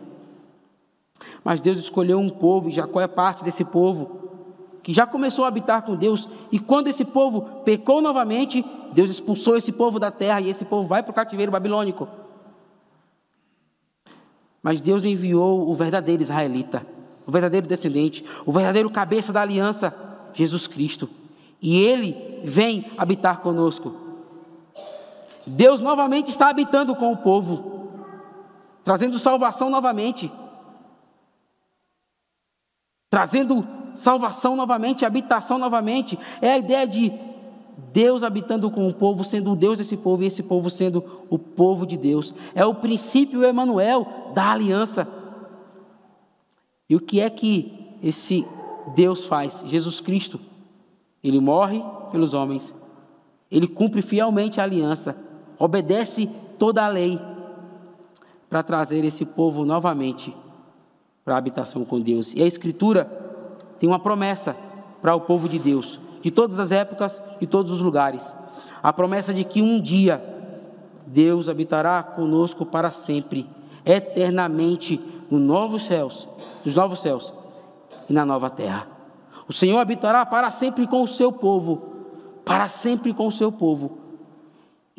Mas Deus escolheu um povo, e Jacó é parte desse povo, que já começou a habitar com Deus, e quando esse povo pecou novamente, Deus expulsou esse povo da terra, e esse povo vai para o cativeiro babilônico. Mas Deus enviou o verdadeiro israelita, o verdadeiro descendente, o verdadeiro cabeça da aliança, Jesus Cristo. E ele vem habitar conosco. Deus novamente está habitando com o povo, trazendo salvação novamente trazendo salvação novamente, habitação novamente. É a ideia de Deus habitando com o povo, sendo o Deus desse povo e esse povo sendo o povo de Deus. É o princípio Emanuel da aliança. E o que é que esse Deus faz? Jesus Cristo. Ele morre pelos homens. Ele cumpre fielmente a aliança, obedece toda a lei para trazer esse povo novamente para a habitação com Deus. E a Escritura tem uma promessa para o povo de Deus, de todas as épocas e todos os lugares. A promessa de que um dia Deus habitará conosco para sempre, eternamente, nos novos céus, nos novos céus e na nova terra. O Senhor habitará para sempre com o seu povo, para sempre com o seu povo,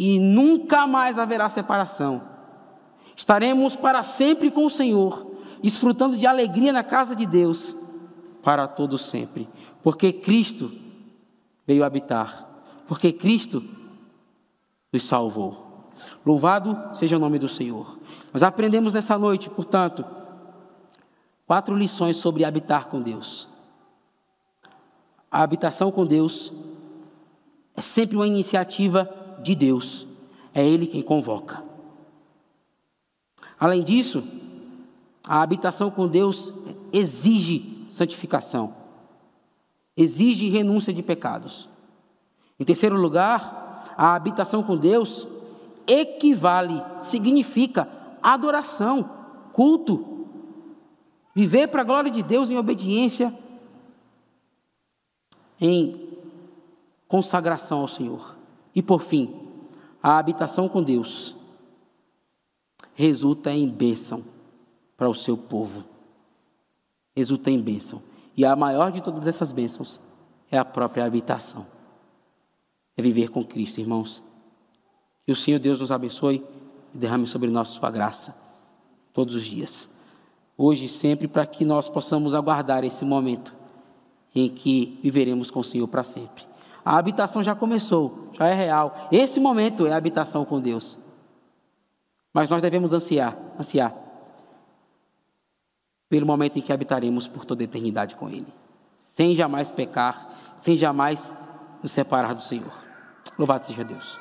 e nunca mais haverá separação Estaremos para sempre com o Senhor, desfrutando de alegria na casa de Deus para todo sempre, porque Cristo veio habitar, porque Cristo nos salvou. Louvado seja o nome do Senhor. Nós aprendemos nessa noite, portanto, quatro lições sobre habitar com Deus. A habitação com Deus é sempre uma iniciativa de Deus, é Ele quem convoca. Além disso, a habitação com Deus exige santificação, exige renúncia de pecados. Em terceiro lugar, a habitação com Deus equivale, significa adoração, culto. Viver para a glória de Deus em obediência, em consagração ao Senhor. E por fim, a habitação com Deus resulta em bênção para o seu povo. Resulta em bênção. E a maior de todas essas bênçãos é a própria habitação. É viver com Cristo, irmãos. Que o Senhor Deus nos abençoe e derrame sobre nós sua graça todos os dias. Hoje e sempre, para que nós possamos aguardar esse momento em que viveremos com o Senhor para sempre. A habitação já começou, é real. Esse momento é a habitação com Deus. Mas nós devemos ansiar, ansiar pelo momento em que habitaremos por toda a eternidade com Ele, sem jamais pecar, sem jamais nos separar do Senhor. Louvado seja Deus.